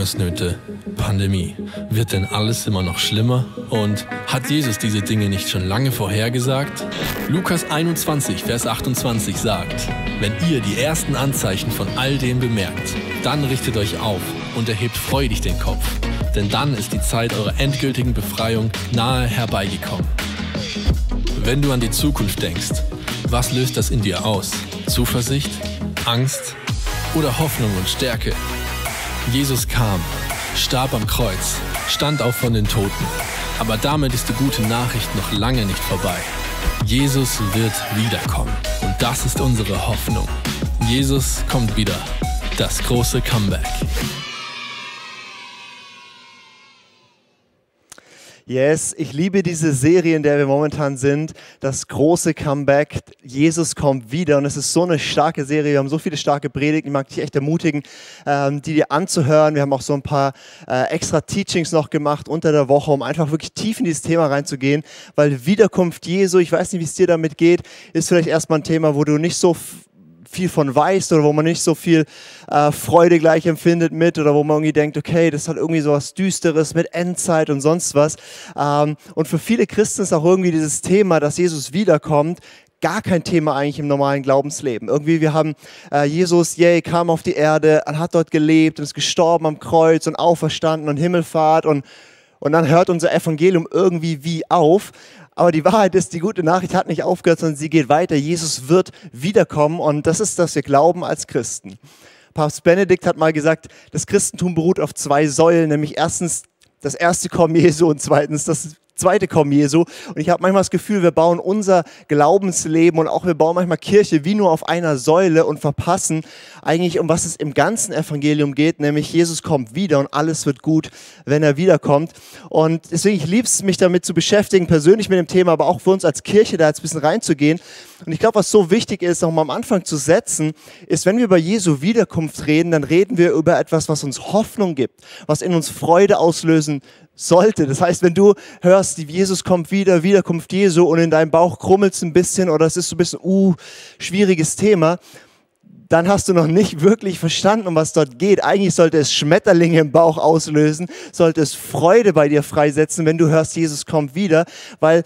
Hungersnöte, Pandemie. Wird denn alles immer noch schlimmer? Und hat Jesus diese Dinge nicht schon lange vorhergesagt? Lukas 21, Vers 28 sagt, wenn ihr die ersten Anzeichen von all dem bemerkt, dann richtet euch auf und erhebt freudig den Kopf, denn dann ist die Zeit eurer endgültigen Befreiung nahe herbeigekommen. Wenn du an die Zukunft denkst, was löst das in dir aus? Zuversicht? Angst? Oder Hoffnung und Stärke? Jesus kam, starb am Kreuz, stand auf von den Toten. Aber damit ist die gute Nachricht noch lange nicht vorbei. Jesus wird wiederkommen. Und das ist unsere Hoffnung. Jesus kommt wieder. Das große Comeback. Yes, ich liebe diese Serie, in der wir momentan sind. Das große Comeback. Jesus kommt wieder und es ist so eine starke Serie. Wir haben so viele starke Predigten. Ich mag dich echt ermutigen, ähm, die dir anzuhören. Wir haben auch so ein paar äh, extra Teachings noch gemacht unter der Woche, um einfach wirklich tief in dieses Thema reinzugehen. Weil Wiederkunft Jesu, ich weiß nicht, wie es dir damit geht, ist vielleicht erstmal ein Thema, wo du nicht so viel von weiß oder wo man nicht so viel äh, Freude gleich empfindet mit oder wo man irgendwie denkt, okay, das hat irgendwie so was Düsteres mit Endzeit und sonst was. Ähm, und für viele Christen ist auch irgendwie dieses Thema, dass Jesus wiederkommt, gar kein Thema eigentlich im normalen Glaubensleben. Irgendwie, wir haben äh, Jesus, yay, kam auf die Erde und hat dort gelebt und ist gestorben am Kreuz und auferstanden und Himmelfahrt und und dann hört unser Evangelium irgendwie wie auf. Aber die Wahrheit ist, die gute Nachricht hat nicht aufgehört, sondern sie geht weiter. Jesus wird wiederkommen und das ist, was wir glauben als Christen. Papst Benedikt hat mal gesagt, das Christentum beruht auf zwei Säulen, nämlich erstens das erste Kommen Jesu und zweitens das zweite Kommen Jesu. Und ich habe manchmal das Gefühl, wir bauen unser Glaubensleben und auch wir bauen manchmal Kirche wie nur auf einer Säule und verpassen eigentlich, um was es im ganzen Evangelium geht, nämlich Jesus kommt wieder und alles wird gut, wenn er wiederkommt. Und deswegen, ich liebe es, mich damit zu beschäftigen, persönlich mit dem Thema, aber auch für uns als Kirche da jetzt ein bisschen reinzugehen. Und ich glaube, was so wichtig ist, nochmal am Anfang zu setzen, ist, wenn wir über Jesu Wiederkunft reden, dann reden wir über etwas, was uns Hoffnung gibt, was in uns Freude auslösen sollte. Das heißt, wenn du hörst, Jesus kommt wieder, Wiederkunft Jesu und in deinem Bauch krummelt es ein bisschen oder es ist so ein bisschen, uh, schwieriges Thema, dann hast du noch nicht wirklich verstanden, um was dort geht. Eigentlich sollte es Schmetterlinge im Bauch auslösen, sollte es Freude bei dir freisetzen, wenn du hörst, Jesus kommt wieder, weil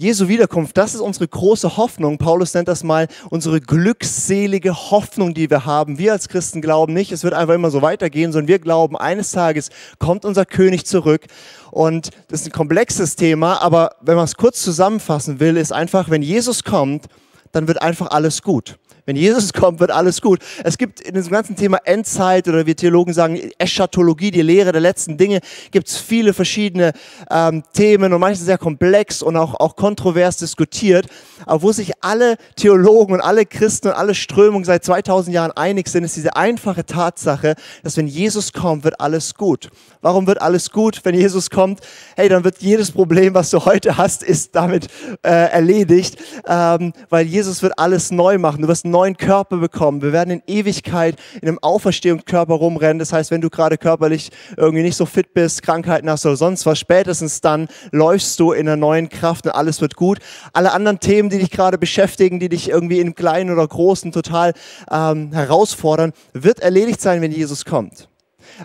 Jesu Wiederkunft, das ist unsere große Hoffnung. Paulus nennt das mal unsere glückselige Hoffnung, die wir haben. Wir als Christen glauben nicht, es wird einfach immer so weitergehen, sondern wir glauben, eines Tages kommt unser König zurück. Und das ist ein komplexes Thema, aber wenn man es kurz zusammenfassen will, ist einfach, wenn Jesus kommt, dann wird einfach alles gut. Wenn Jesus kommt, wird alles gut. Es gibt in diesem ganzen Thema Endzeit oder wir Theologen sagen Eschatologie, die Lehre der letzten Dinge, gibt es viele verschiedene ähm, Themen und manche sehr komplex und auch, auch kontrovers diskutiert, aber wo sich alle Theologen und alle Christen und alle Strömungen seit 2000 Jahren einig sind, ist diese einfache Tatsache, dass wenn Jesus kommt, wird alles gut. Warum wird alles gut, wenn Jesus kommt? Hey, dann wird jedes Problem, was du heute hast, ist damit äh, erledigt, ähm, weil Jesus wird alles neu machen. Du wirst neuen Körper bekommen. Wir werden in Ewigkeit in einem Auferstehungskörper rumrennen. Das heißt, wenn du gerade körperlich irgendwie nicht so fit bist, Krankheiten hast oder sonst was, spätestens dann läufst du in einer neuen Kraft und alles wird gut. Alle anderen Themen, die dich gerade beschäftigen, die dich irgendwie im Kleinen oder Großen total ähm, herausfordern, wird erledigt sein, wenn Jesus kommt.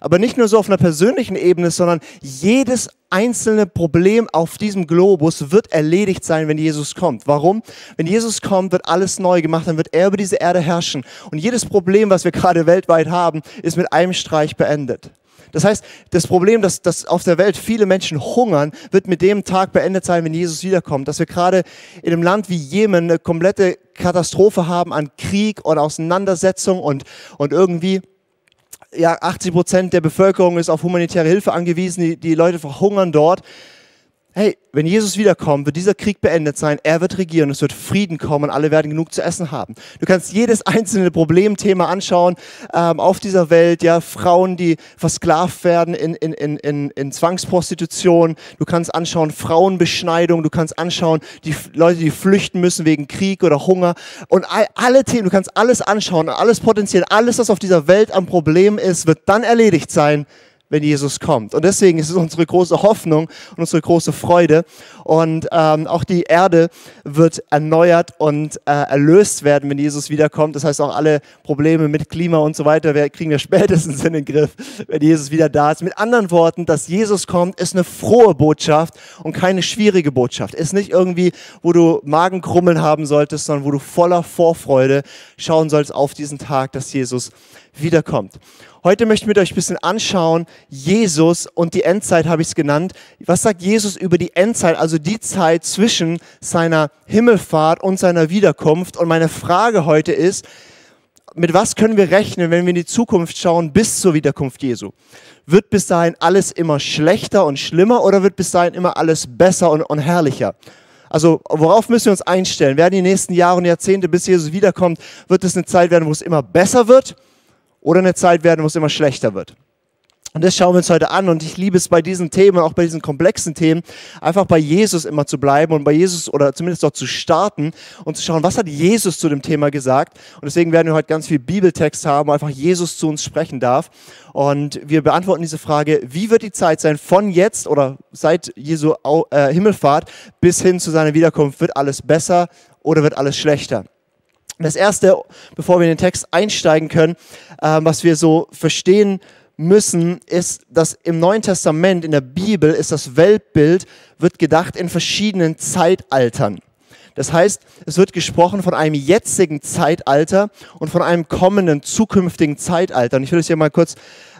Aber nicht nur so auf einer persönlichen Ebene, sondern jedes einzelne Problem auf diesem Globus wird erledigt sein, wenn Jesus kommt. Warum? Wenn Jesus kommt, wird alles neu gemacht, dann wird er über diese Erde herrschen. Und jedes Problem, was wir gerade weltweit haben, ist mit einem Streich beendet. Das heißt, das Problem, dass, dass auf der Welt viele Menschen hungern, wird mit dem Tag beendet sein, wenn Jesus wiederkommt. Dass wir gerade in einem Land wie Jemen eine komplette Katastrophe haben an Krieg und Auseinandersetzung und, und irgendwie ja, 80 Prozent der Bevölkerung ist auf humanitäre Hilfe angewiesen, die, die Leute verhungern dort hey, wenn Jesus wiederkommt, wird dieser Krieg beendet sein, er wird regieren, es wird Frieden kommen alle werden genug zu essen haben. Du kannst jedes einzelne Problemthema anschauen ähm, auf dieser Welt, ja, Frauen, die versklavt werden in, in, in, in, in Zwangsprostitution, du kannst anschauen Frauenbeschneidung, du kannst anschauen die Leute, die flüchten müssen wegen Krieg oder Hunger und all, alle Themen, du kannst alles anschauen, alles potenziell, alles, was auf dieser Welt am Problem ist, wird dann erledigt sein, wenn Jesus kommt. Und deswegen ist es unsere große Hoffnung und unsere große Freude. Und ähm, auch die Erde wird erneuert und äh, erlöst werden, wenn Jesus wiederkommt. Das heißt, auch alle Probleme mit Klima und so weiter kriegen wir spätestens in den Griff, wenn Jesus wieder da ist. Mit anderen Worten, dass Jesus kommt, ist eine frohe Botschaft und keine schwierige Botschaft. Ist nicht irgendwie, wo du Magenkrummeln haben solltest, sondern wo du voller Vorfreude schauen sollst auf diesen Tag, dass Jesus wiederkommt. Heute möchte ich mit euch ein bisschen anschauen, Jesus und die Endzeit habe ich es genannt. Was sagt Jesus über die Endzeit, also die Zeit zwischen seiner Himmelfahrt und seiner Wiederkunft? Und meine Frage heute ist, mit was können wir rechnen, wenn wir in die Zukunft schauen bis zur Wiederkunft Jesu? Wird bis dahin alles immer schlechter und schlimmer oder wird bis dahin immer alles besser und, und herrlicher? Also worauf müssen wir uns einstellen? Werden die nächsten Jahre und Jahrzehnte, bis Jesus wiederkommt, wird es eine Zeit werden, wo es immer besser wird? Oder eine Zeit werden, wo es immer schlechter wird. Und das schauen wir uns heute an. Und ich liebe es bei diesen Themen, auch bei diesen komplexen Themen, einfach bei Jesus immer zu bleiben und bei Jesus oder zumindest dort zu starten und zu schauen, was hat Jesus zu dem Thema gesagt. Und deswegen werden wir heute ganz viel Bibeltext haben, wo einfach Jesus zu uns sprechen darf. Und wir beantworten diese Frage, wie wird die Zeit sein von jetzt oder seit Jesu äh, Himmelfahrt bis hin zu seiner Wiederkunft? Wird alles besser oder wird alles schlechter? Das Erste, bevor wir in den Text einsteigen können, äh, was wir so verstehen müssen, ist, dass im Neuen Testament, in der Bibel, ist das Weltbild, wird gedacht in verschiedenen Zeitaltern. Das heißt, es wird gesprochen von einem jetzigen Zeitalter und von einem kommenden, zukünftigen Zeitalter. Und ich will es hier mal kurz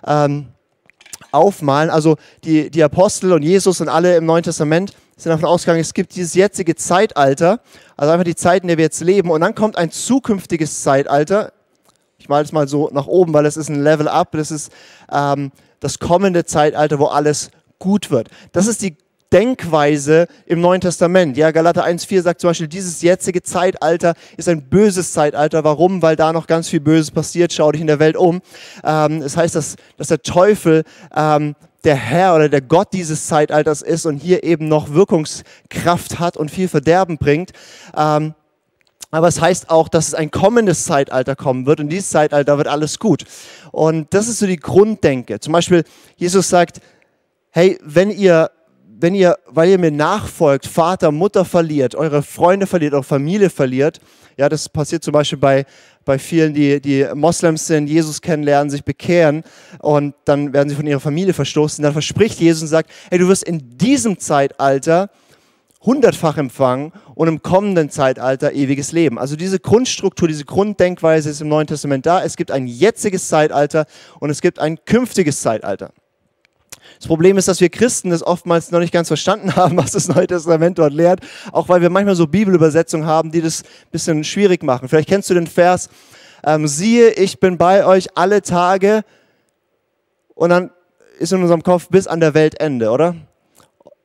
ähm, aufmalen. Also die, die Apostel und Jesus und alle im Neuen Testament sind davon ausgegangen, es gibt dieses jetzige Zeitalter, also einfach die Zeit, in der wir jetzt leben, und dann kommt ein zukünftiges Zeitalter. Ich male es mal so nach oben, weil es ist ein Level Up, das ist ähm, das kommende Zeitalter, wo alles gut wird. Das ist die Denkweise im Neuen Testament. Ja, Galater 1,4 sagt zum Beispiel, dieses jetzige Zeitalter ist ein böses Zeitalter. Warum? Weil da noch ganz viel Böses passiert. Schau dich in der Welt um. Ähm, das heißt, dass, dass der Teufel ähm, der Herr oder der Gott dieses Zeitalters ist und hier eben noch Wirkungskraft hat und viel Verderben bringt. Ähm, aber es heißt auch, dass es ein kommendes Zeitalter kommen wird und dieses Zeitalter wird alles gut. Und das ist so die Grunddenke. Zum Beispiel, Jesus sagt, hey, wenn ihr, wenn ihr, weil ihr mir nachfolgt, Vater, Mutter verliert, eure Freunde verliert, eure Familie verliert, ja, das passiert zum Beispiel bei, bei vielen, die, die Moslems sind, Jesus kennenlernen, sich bekehren und dann werden sie von ihrer Familie verstoßen. Dann verspricht Jesus und sagt, hey, du wirst in diesem Zeitalter hundertfach empfangen und im kommenden Zeitalter ewiges Leben. Also diese Grundstruktur, diese Grunddenkweise ist im Neuen Testament da. Es gibt ein jetziges Zeitalter und es gibt ein künftiges Zeitalter. Das Problem ist, dass wir Christen das oftmals noch nicht ganz verstanden haben, was das Neue Testament dort lehrt, auch weil wir manchmal so Bibelübersetzungen haben, die das ein bisschen schwierig machen. Vielleicht kennst du den Vers, ähm, siehe, ich bin bei euch alle Tage und dann ist in unserem Kopf bis an der Weltende, oder?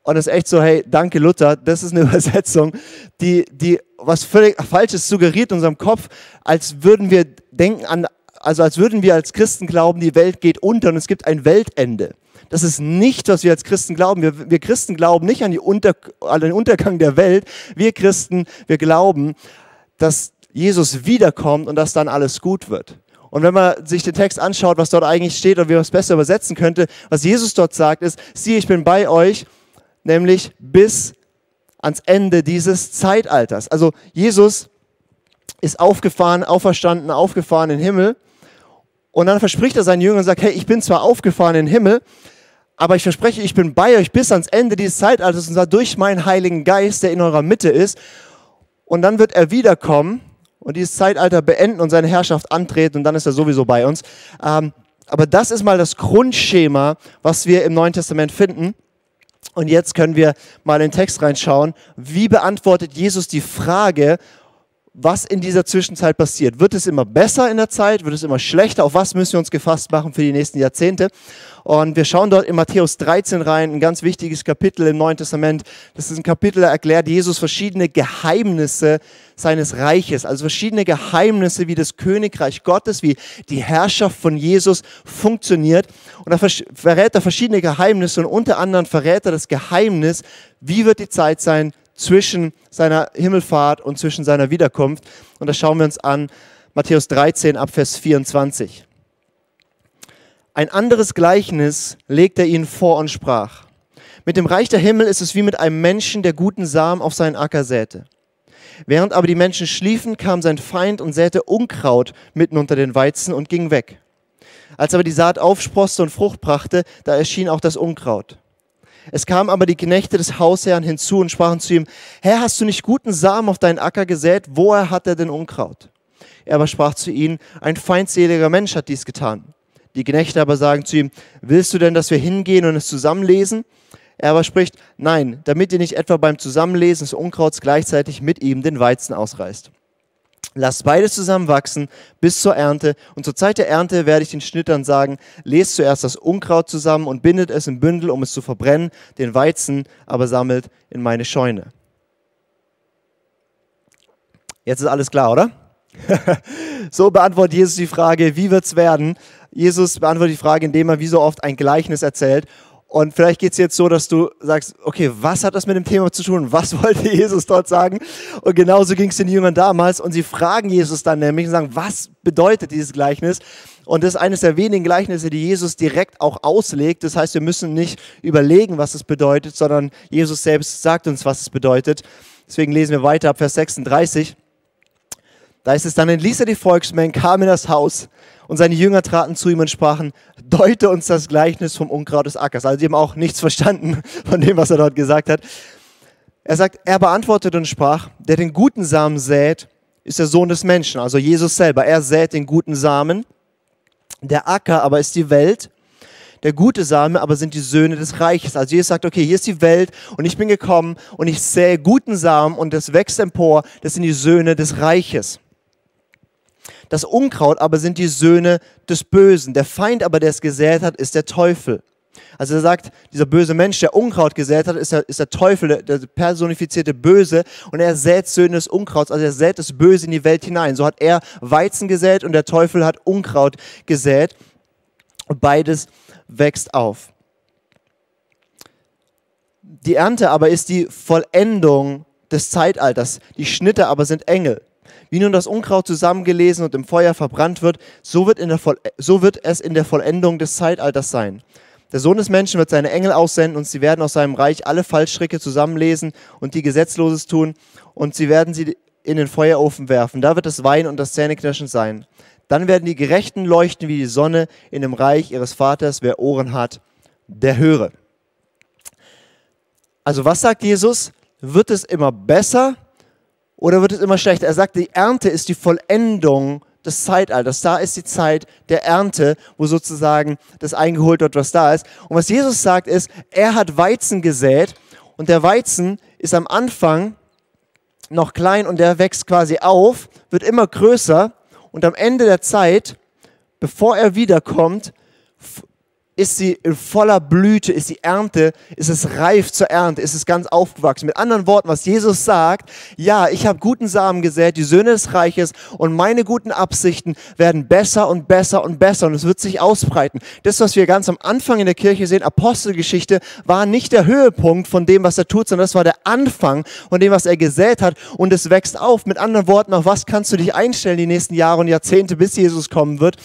Und es ist echt so, hey, danke Luther, das ist eine Übersetzung, die, die was völlig Falsches suggeriert in unserem Kopf, als würden wir denken an, also als würden wir als Christen glauben, die Welt geht unter und es gibt ein Weltende. Das ist nicht, was wir als Christen glauben. Wir, wir Christen glauben nicht an, Unter, an den Untergang der Welt. Wir Christen, wir glauben, dass Jesus wiederkommt und dass dann alles gut wird. Und wenn man sich den Text anschaut, was dort eigentlich steht und wie man es besser übersetzen könnte, was Jesus dort sagt, ist, siehe, ich bin bei euch, nämlich bis ans Ende dieses Zeitalters. Also Jesus ist aufgefahren, auferstanden, aufgefahren in den Himmel. Und dann verspricht er seinen Jüngern und sagt, hey, ich bin zwar aufgefahren in den Himmel, aber ich verspreche, ich bin bei euch bis ans Ende dieses Zeitalters und zwar durch meinen Heiligen Geist, der in eurer Mitte ist. Und dann wird er wiederkommen und dieses Zeitalter beenden und seine Herrschaft antreten und dann ist er sowieso bei uns. Ähm, aber das ist mal das Grundschema, was wir im Neuen Testament finden. Und jetzt können wir mal in den Text reinschauen. Wie beantwortet Jesus die Frage, was in dieser Zwischenzeit passiert. Wird es immer besser in der Zeit? Wird es immer schlechter? Auf was müssen wir uns gefasst machen für die nächsten Jahrzehnte? Und wir schauen dort in Matthäus 13 rein, ein ganz wichtiges Kapitel im Neuen Testament. Das ist ein Kapitel, da erklärt Jesus verschiedene Geheimnisse seines Reiches, also verschiedene Geheimnisse, wie das Königreich Gottes, wie die Herrschaft von Jesus funktioniert. Und da verrät er verschiedene Geheimnisse und unter anderem verrät er das Geheimnis, wie wird die Zeit sein zwischen seiner Himmelfahrt und zwischen seiner Wiederkunft. Und das schauen wir uns an, Matthäus 13 ab Vers 24. Ein anderes Gleichnis legt er ihnen vor und sprach. Mit dem Reich der Himmel ist es wie mit einem Menschen, der guten Samen auf seinen Acker säte. Während aber die Menschen schliefen, kam sein Feind und säte Unkraut mitten unter den Weizen und ging weg. Als aber die Saat aufsproßte und Frucht brachte, da erschien auch das Unkraut. Es kamen aber die Knechte des Hausherrn hinzu und sprachen zu ihm, Herr, hast du nicht guten Samen auf deinen Acker gesät? Woher hat er denn Unkraut? Er aber sprach zu ihnen, ein feindseliger Mensch hat dies getan. Die Knechte aber sagen zu ihm, willst du denn, dass wir hingehen und es zusammenlesen? Er aber spricht, nein, damit ihr nicht etwa beim Zusammenlesen des Unkrauts gleichzeitig mit ihm den Weizen ausreißt. Lasst beides zusammen wachsen bis zur Ernte. Und zur Zeit der Ernte werde ich den Schnittern sagen, lest zuerst das Unkraut zusammen und bindet es im Bündel, um es zu verbrennen, den Weizen aber sammelt in meine Scheune. Jetzt ist alles klar, oder? so beantwortet Jesus die Frage, wie wird es werden? Jesus beantwortet die Frage, indem er wie so oft ein Gleichnis erzählt. Und vielleicht geht es jetzt so, dass du sagst, okay, was hat das mit dem Thema zu tun? Was wollte Jesus dort sagen? Und genauso ging es den Jüngern damals. Und sie fragen Jesus dann nämlich und sagen, was bedeutet dieses Gleichnis? Und das ist eines der wenigen Gleichnisse, die Jesus direkt auch auslegt. Das heißt, wir müssen nicht überlegen, was es bedeutet, sondern Jesus selbst sagt uns, was es bedeutet. Deswegen lesen wir weiter ab Vers 36. Da ist es dann, entließ er die Volksmengen, kam in das Haus und seine Jünger traten zu ihm und sprachen, deute uns das Gleichnis vom Unkraut des Ackers. Also die haben auch nichts verstanden von dem, was er dort gesagt hat. Er sagt, er beantwortete und sprach, der den guten Samen sät, ist der Sohn des Menschen, also Jesus selber. Er sät den guten Samen. Der Acker aber ist die Welt. Der gute Same aber sind die Söhne des Reiches. Also Jesus sagt, okay, hier ist die Welt und ich bin gekommen und ich sähe guten Samen und das wächst empor. Das sind die Söhne des Reiches. Das Unkraut aber sind die Söhne des Bösen. Der Feind aber, der es gesät hat, ist der Teufel. Also er sagt, dieser böse Mensch, der Unkraut gesät hat, ist der, ist der Teufel, der, personifizierte Böse. Und er sät Söhne des Unkrauts, also er sät das Böse in die Welt hinein. So hat er Weizen gesät und der Teufel hat Unkraut gesät. Und beides wächst auf. Die Ernte aber ist die Vollendung des Zeitalters. Die Schnitte aber sind Engel. Wie nun das Unkraut zusammengelesen und im Feuer verbrannt wird, so wird, so wird es in der Vollendung des Zeitalters sein. Der Sohn des Menschen wird seine Engel aussenden und sie werden aus seinem Reich alle Fallstricke zusammenlesen und die Gesetzloses tun und sie werden sie in den Feuerofen werfen. Da wird das Wein und das Zähneknirschen sein. Dann werden die Gerechten leuchten wie die Sonne in dem Reich ihres Vaters. Wer Ohren hat, der höre. Also was sagt Jesus? Wird es immer besser oder wird es immer schlechter? Er sagt, die Ernte ist die Vollendung des Zeitalters. Da ist die Zeit der Ernte, wo sozusagen das eingeholt wird, was da ist. Und was Jesus sagt ist, er hat Weizen gesät und der Weizen ist am Anfang noch klein und der wächst quasi auf, wird immer größer und am Ende der Zeit, bevor er wiederkommt, ist sie in voller Blüte, ist die Ernte, ist es reif zur Ernte, ist es ganz aufgewachsen. Mit anderen Worten, was Jesus sagt, ja, ich habe guten Samen gesät, die Söhne des Reiches und meine guten Absichten werden besser und besser und besser und es wird sich ausbreiten. Das, was wir ganz am Anfang in der Kirche sehen, Apostelgeschichte, war nicht der Höhepunkt von dem, was er tut, sondern das war der Anfang von dem, was er gesät hat und es wächst auf. Mit anderen Worten, auf was kannst du dich einstellen die nächsten Jahre und Jahrzehnte, bis Jesus kommen wird?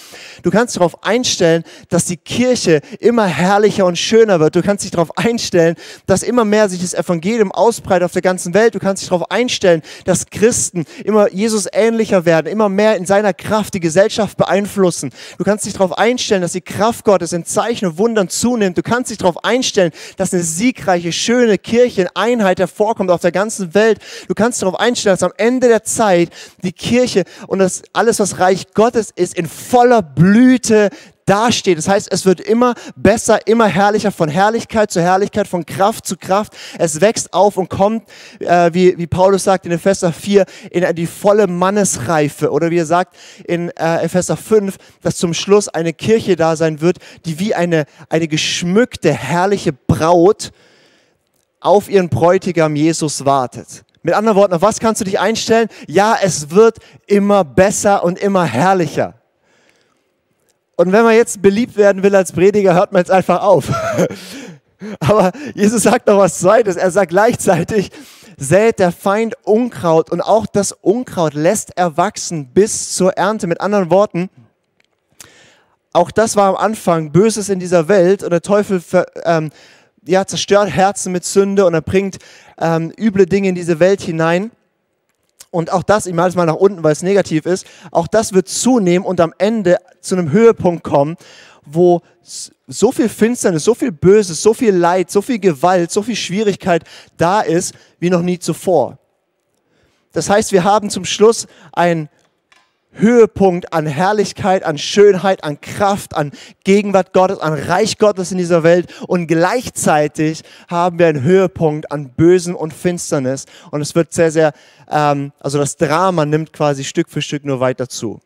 Du kannst darauf einstellen, dass die Kirche immer herrlicher und schöner wird. Du kannst dich darauf einstellen, dass immer mehr sich das Evangelium ausbreitet auf der ganzen Welt. Du kannst dich darauf einstellen, dass Christen immer Jesus ähnlicher werden, immer mehr in seiner Kraft die Gesellschaft beeinflussen. Du kannst dich darauf einstellen, dass die Kraft Gottes in Zeichen und Wundern zunimmt. Du kannst dich darauf einstellen, dass eine siegreiche, schöne Kirche in Einheit hervorkommt auf der ganzen Welt. Du kannst darauf einstellen, dass am Ende der Zeit die Kirche und das alles, was Reich Gottes ist, in voller Blüte dasteht. Das heißt, es wird immer besser, immer herrlicher, von Herrlichkeit zu Herrlichkeit, von Kraft zu Kraft. Es wächst auf und kommt, äh, wie, wie Paulus sagt in Epheser 4, in die volle Mannesreife. Oder wie er sagt in äh, Epheser 5, dass zum Schluss eine Kirche da sein wird, die wie eine, eine geschmückte, herrliche Braut auf ihren Bräutigam Jesus wartet. Mit anderen Worten, auf was kannst du dich einstellen? Ja, es wird immer besser und immer herrlicher. Und wenn man jetzt beliebt werden will als Prediger, hört man jetzt einfach auf. Aber Jesus sagt noch was Zweites. Er sagt gleichzeitig, sät der Feind Unkraut und auch das Unkraut lässt er wachsen bis zur Ernte. Mit anderen Worten, auch das war am Anfang Böses in dieser Welt und der Teufel ähm, ja, zerstört Herzen mit Sünde und er bringt ähm, üble Dinge in diese Welt hinein. Und auch das, ich mache es mal nach unten, weil es negativ ist, auch das wird zunehmen und am Ende zu einem Höhepunkt kommen, wo so viel Finsternis, so viel Böses, so viel Leid, so viel Gewalt, so viel Schwierigkeit da ist wie noch nie zuvor. Das heißt, wir haben zum Schluss ein Höhepunkt an Herrlichkeit, an Schönheit, an Kraft, an Gegenwart Gottes, an Reich Gottes in dieser Welt und gleichzeitig haben wir einen Höhepunkt an Bösen und Finsternis und es wird sehr, sehr, ähm, also das Drama nimmt quasi Stück für Stück nur weiter zu.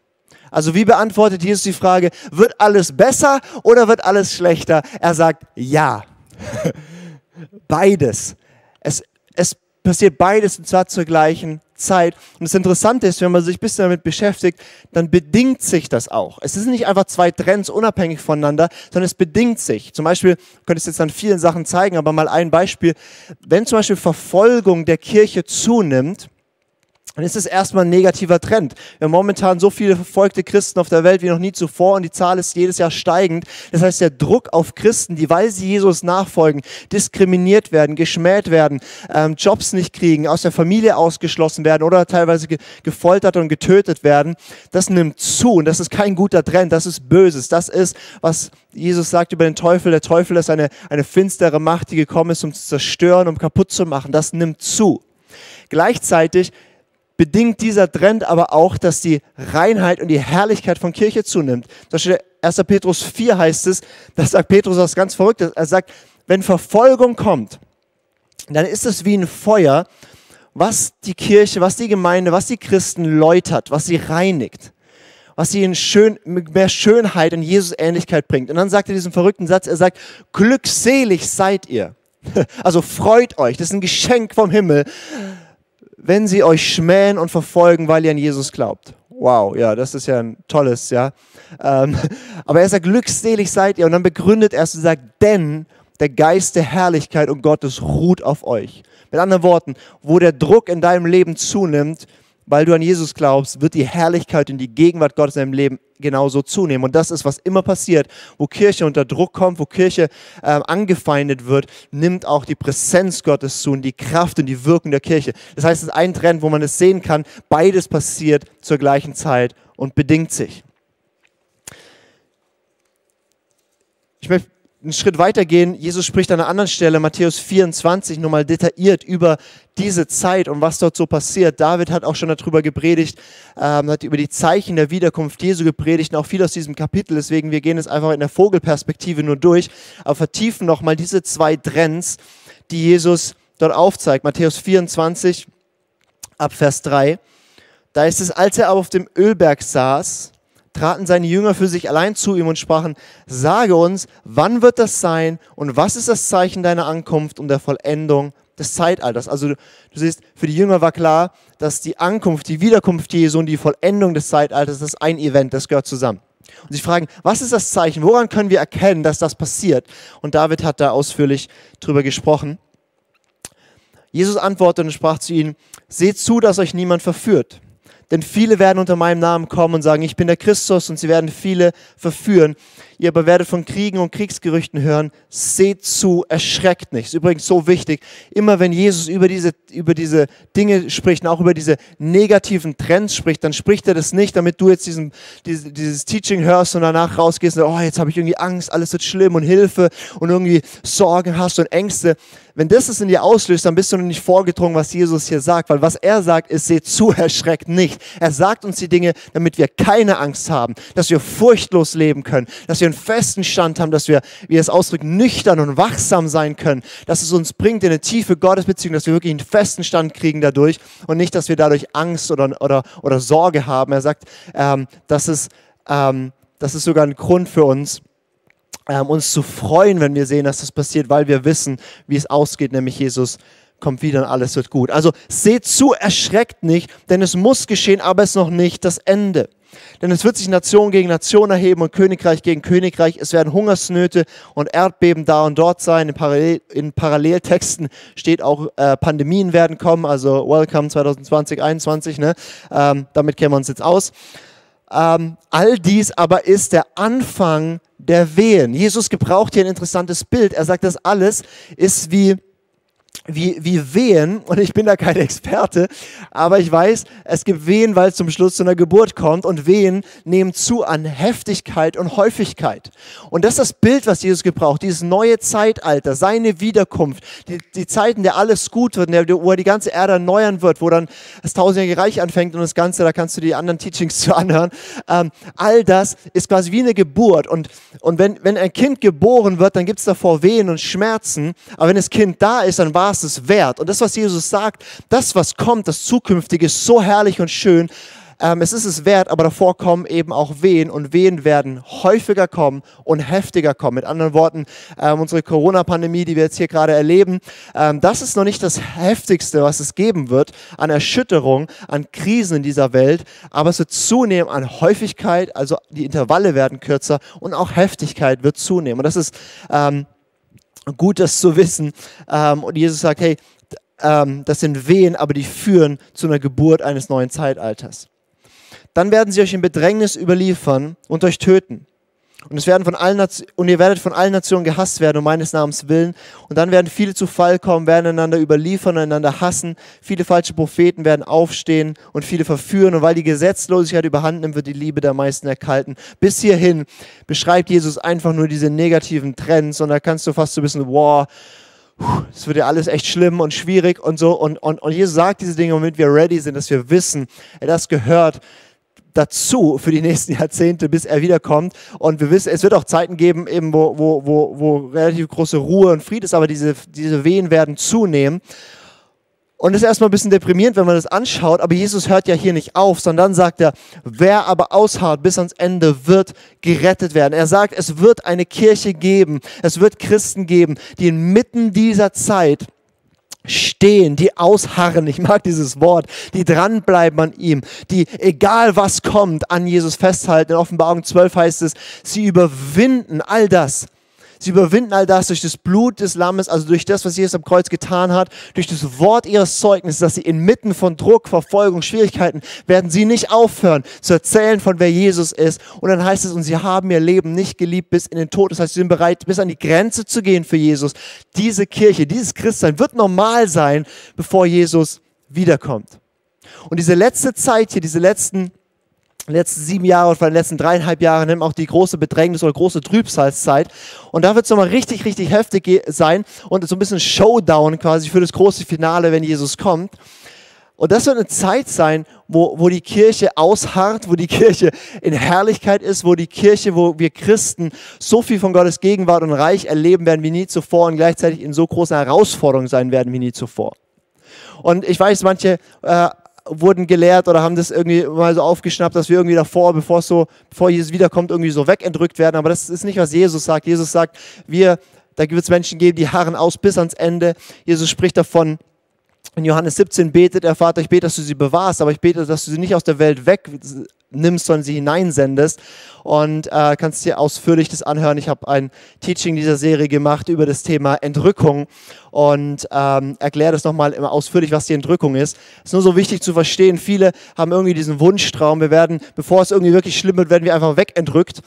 Also wie beantwortet Jesus die Frage, wird alles besser oder wird alles schlechter? Er sagt ja. Beides. Es, es passiert beides und zwar zur gleichen Zeit. Und das Interessante ist, wenn man sich ein bisschen damit beschäftigt, dann bedingt sich das auch. Es sind nicht einfach zwei Trends unabhängig voneinander, sondern es bedingt sich. Zum Beispiel, könnte ich es jetzt an vielen Sachen zeigen, aber mal ein Beispiel. Wenn zum Beispiel Verfolgung der Kirche zunimmt, dann ist es erstmal ein negativer Trend. Wir haben momentan so viele verfolgte Christen auf der Welt wie noch nie zuvor und die Zahl ist jedes Jahr steigend. Das heißt, der Druck auf Christen, die, weil sie Jesus nachfolgen, diskriminiert werden, geschmäht werden, ähm, Jobs nicht kriegen, aus der Familie ausgeschlossen werden oder teilweise ge gefoltert und getötet werden, das nimmt zu und das ist kein guter Trend, das ist Böses. Das ist, was Jesus sagt über den Teufel. Der Teufel ist eine, eine finstere Macht, die gekommen ist, um zu zerstören, um kaputt zu machen. Das nimmt zu. Gleichzeitig bedingt dieser Trend aber auch, dass die Reinheit und die Herrlichkeit von Kirche zunimmt. Zum Beispiel 1. Petrus 4 heißt es, da sagt Petrus was ganz Verrücktes. Er sagt, wenn Verfolgung kommt, dann ist es wie ein Feuer, was die Kirche, was die Gemeinde, was die Christen läutert, was sie reinigt, was sie in schön, mehr Schönheit und Jesus Ähnlichkeit bringt. Und dann sagt er diesen verrückten Satz, er sagt, glückselig seid ihr. Also freut euch, das ist ein Geschenk vom Himmel wenn sie euch schmähen und verfolgen, weil ihr an Jesus glaubt. Wow, ja, das ist ja ein tolles, ja. Ähm, aber er sagt, glückselig seid ihr. Und dann begründet er es und sagt, denn der Geist der Herrlichkeit und Gottes ruht auf euch. Mit anderen Worten, wo der Druck in deinem Leben zunimmt, weil du an Jesus glaubst, wird die Herrlichkeit und die Gegenwart Gottes in deinem Leben genauso zunehmen. Und das ist, was immer passiert. Wo Kirche unter Druck kommt, wo Kirche äh, angefeindet wird, nimmt auch die Präsenz Gottes zu und die Kraft und die Wirkung der Kirche. Das heißt, es ist ein Trend, wo man es sehen kann. Beides passiert zur gleichen Zeit und bedingt sich. Ich möchte einen Schritt weitergehen. Jesus spricht an einer anderen Stelle, Matthäus 24, nochmal detailliert über diese Zeit und was dort so passiert. David hat auch schon darüber gepredigt, ähm, hat über die Zeichen der Wiederkunft Jesu gepredigt und auch viel aus diesem Kapitel. Deswegen, wir gehen es einfach in der Vogelperspektive nur durch, aber vertiefen nochmal diese zwei Trends, die Jesus dort aufzeigt. Matthäus 24, ab Vers 3. Da ist es, als er auf dem Ölberg saß, traten seine Jünger für sich allein zu ihm und sprachen, sage uns, wann wird das sein und was ist das Zeichen deiner Ankunft und der Vollendung des Zeitalters. Also du, du siehst, für die Jünger war klar, dass die Ankunft, die Wiederkunft Jesu und die Vollendung des Zeitalters, das ist ein Event, das gehört zusammen. Und sie fragen, was ist das Zeichen? Woran können wir erkennen, dass das passiert? Und David hat da ausführlich drüber gesprochen. Jesus antwortete und sprach zu ihnen, seht zu, dass euch niemand verführt. Denn viele werden unter meinem Namen kommen und sagen, ich bin der Christus und sie werden viele verführen. Ihr aber werdet von Kriegen und Kriegsgerüchten hören. Seht zu, erschreckt nicht. Ist übrigens so wichtig. Immer wenn Jesus über diese, über diese Dinge spricht und auch über diese negativen Trends spricht, dann spricht er das nicht, damit du jetzt diesen, dieses, dieses Teaching hörst und danach rausgehst und oh, jetzt habe ich irgendwie Angst, alles wird schlimm und Hilfe und irgendwie Sorgen hast und Ängste. Wenn das es in dir auslöst, dann bist du noch nicht vorgedrungen, was Jesus hier sagt, weil was er sagt, ist, seht zu, erschreckt nicht. Er sagt uns die Dinge, damit wir keine Angst haben, dass wir furchtlos leben können, dass wir einen festen Stand haben, dass wir, wie es ausdrückt, nüchtern und wachsam sein können, dass es uns bringt in eine tiefe Gottesbeziehung, dass wir wirklich einen festen Stand kriegen dadurch und nicht, dass wir dadurch Angst oder, oder, oder Sorge haben. Er sagt, ähm, das, ist, ähm, das ist sogar ein Grund für uns, ähm, uns zu freuen, wenn wir sehen, dass das passiert, weil wir wissen, wie es ausgeht, nämlich Jesus kommt wieder und alles wird gut. Also seht zu, erschreckt nicht, denn es muss geschehen, aber es ist noch nicht das Ende. Denn es wird sich Nation gegen Nation erheben und Königreich gegen Königreich. Es werden Hungersnöte und Erdbeben da und dort sein. In, Parallel, in Paralleltexten steht auch, äh, Pandemien werden kommen, also Welcome 2020, 2021. Ne? Ähm, damit kennen wir uns jetzt aus. ähm, all dies aber ist der Anfang der Wehen. Jesus gebraucht hier ein interessantes Bild. Er sagt, das alles ist wie wie, wie Wehen, und ich bin da kein Experte, aber ich weiß, es gibt Wehen, weil es zum Schluss zu einer Geburt kommt und Wehen nehmen zu an Heftigkeit und Häufigkeit. Und das ist das Bild, was Jesus gebraucht, dieses neue Zeitalter, seine Wiederkunft, die, die Zeiten, der alles gut wird, wo er die ganze Erde erneuern wird, wo dann das tausendjährige Reich anfängt und das Ganze, da kannst du die anderen Teachings zu anhören. Ähm, all das ist quasi wie eine Geburt und, und wenn, wenn ein Kind geboren wird, dann gibt es davor Wehen und Schmerzen, aber wenn das Kind da ist, dann war es es wert. Und das, was Jesus sagt, das, was kommt, das Zukünftige, ist so herrlich und schön. Ähm, es ist es wert, aber davor kommen eben auch Wehen und Wehen werden häufiger kommen und heftiger kommen. Mit anderen Worten, ähm, unsere Corona-Pandemie, die wir jetzt hier gerade erleben, ähm, das ist noch nicht das Heftigste, was es geben wird an Erschütterung, an Krisen in dieser Welt, aber es wird zunehmen an Häufigkeit, also die Intervalle werden kürzer und auch Heftigkeit wird zunehmen. Und das ist ähm, gut, das zu wissen. Ähm, und Jesus sagt, hey, ähm, das sind Wehen, aber die führen zu einer Geburt eines neuen Zeitalters. Dann werden sie euch in Bedrängnis überliefern und euch töten. Und, es werden von allen und ihr werdet von allen Nationen gehasst werden um meines Namens willen. Und dann werden viele zu Fall kommen, werden einander überliefern, einander hassen. Viele falsche Propheten werden aufstehen und viele verführen. Und weil die Gesetzlosigkeit überhand nimmt, wird die Liebe der meisten erkalten. Bis hierhin beschreibt Jesus einfach nur diese negativen Trends. Und da kannst du fast so ein bisschen, wow, es wird ja alles echt schlimm und schwierig und so. Und, und, und Jesus sagt diese Dinge, damit wir ready sind, dass wir wissen, das gehört dazu für die nächsten Jahrzehnte, bis er wiederkommt. Und wir wissen, es wird auch Zeiten geben, eben wo, wo, wo, wo relativ große Ruhe und Friede ist, aber diese, diese Wehen werden zunehmen. Und es ist erstmal ein bisschen deprimierend, wenn man das anschaut, aber Jesus hört ja hier nicht auf, sondern dann sagt er, wer aber ausharrt bis ans Ende, wird gerettet werden. Er sagt, es wird eine Kirche geben, es wird Christen geben, die inmitten dieser Zeit stehen, die ausharren, ich mag dieses Wort, die dranbleiben an ihm, die egal was kommt, an Jesus festhalten. In Offenbarung 12 heißt es, sie überwinden all das Sie überwinden all das durch das Blut des Lammes, also durch das, was Jesus am Kreuz getan hat, durch das Wort ihres Zeugnisses, dass sie inmitten von Druck, Verfolgung, Schwierigkeiten, werden sie nicht aufhören zu erzählen von wer Jesus ist. Und dann heißt es, und sie haben ihr Leben nicht geliebt bis in den Tod. Das heißt, sie sind bereit, bis an die Grenze zu gehen für Jesus. Diese Kirche, dieses Christsein wird normal sein, bevor Jesus wiederkommt. Und diese letzte Zeit hier, diese letzten letzten sieben Jahre oder den letzten dreieinhalb Jahre nimmt auch die große Bedrängnis oder große Trübsalzeit. Und da wird es nochmal richtig, richtig heftig sein und so ein bisschen Showdown quasi für das große Finale, wenn Jesus kommt. Und das wird eine Zeit sein, wo, wo die Kirche ausharrt, wo die Kirche in Herrlichkeit ist, wo die Kirche, wo wir Christen so viel von Gottes Gegenwart und Reich erleben werden wie nie zuvor und gleichzeitig in so großer Herausforderung sein werden wie nie zuvor. Und ich weiß, manche äh, wurden gelehrt oder haben das irgendwie mal so aufgeschnappt, dass wir irgendwie davor, bevor so, bevor Jesus wiederkommt, irgendwie so wegentrückt werden. Aber das ist nicht, was Jesus sagt. Jesus sagt, wir, da wird es Menschen geben, die harren aus bis ans Ende. Jesus spricht davon, in Johannes 17 betet er, Vater, ich bete, dass du sie bewahrst, aber ich bete, dass du sie nicht aus der Welt wegnimmst, sondern sie hineinsendest. Und äh, kannst dir ausführlich das anhören. Ich habe ein Teaching dieser Serie gemacht über das Thema Entrückung und ähm, erkläre das nochmal immer ausführlich, was die Entrückung ist. Ist nur so wichtig zu verstehen. Viele haben irgendwie diesen Wunschtraum, wir werden, bevor es irgendwie wirklich schlimm wird, werden wir einfach wegentrückt.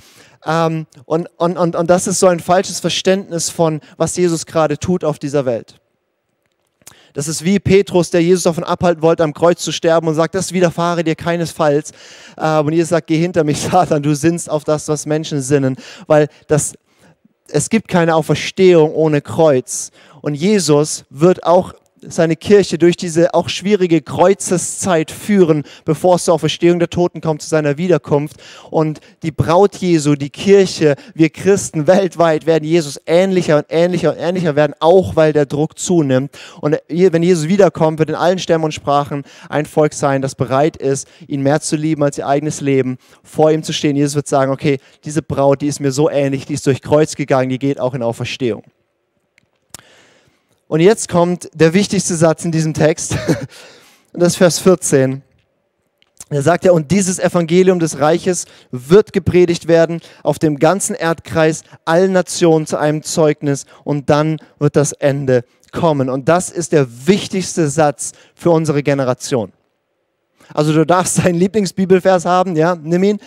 Ähm, und, und, und, und das ist so ein falsches Verständnis von, was Jesus gerade tut auf dieser Welt. Das ist wie Petrus, der Jesus davon abhalten wollte, am Kreuz zu sterben und sagt, das widerfahre dir keinesfalls. Ähm, und Jesus sagt, geh hinter mich, Satan, du sinnst auf das, was Menschen sinnen, weil das, es gibt keine Auferstehung ohne Kreuz. Und Jesus wird auch seine Kirche durch diese auch schwierige Kreuzeszeit führen, bevor es zur Auferstehung der Toten kommt, zu seiner Wiederkunft. Und die Braut Jesu, die Kirche, wir Christen weltweit werden Jesus ähnlicher und ähnlicher und ähnlicher werden, auch weil der Druck zunimmt. Und wenn Jesus wiederkommt, wird in allen Stämmen und Sprachen ein Volk sein, das bereit ist, ihn mehr zu lieben als ihr eigenes Leben, vor ihm zu stehen. Jesus wird sagen, okay, diese Braut, die ist mir so ähnlich, die ist durch Kreuz gegangen, die geht auch in Auferstehung. Und jetzt kommt der wichtigste Satz in diesem Text. Und das ist Vers 14. Da sagt er, und dieses Evangelium des Reiches wird gepredigt werden auf dem ganzen Erdkreis, allen Nationen zu einem Zeugnis und dann wird das Ende kommen. Und das ist der wichtigste Satz für unsere Generation. Also du darfst deinen Lieblingsbibelvers haben, ja, nimm ihn.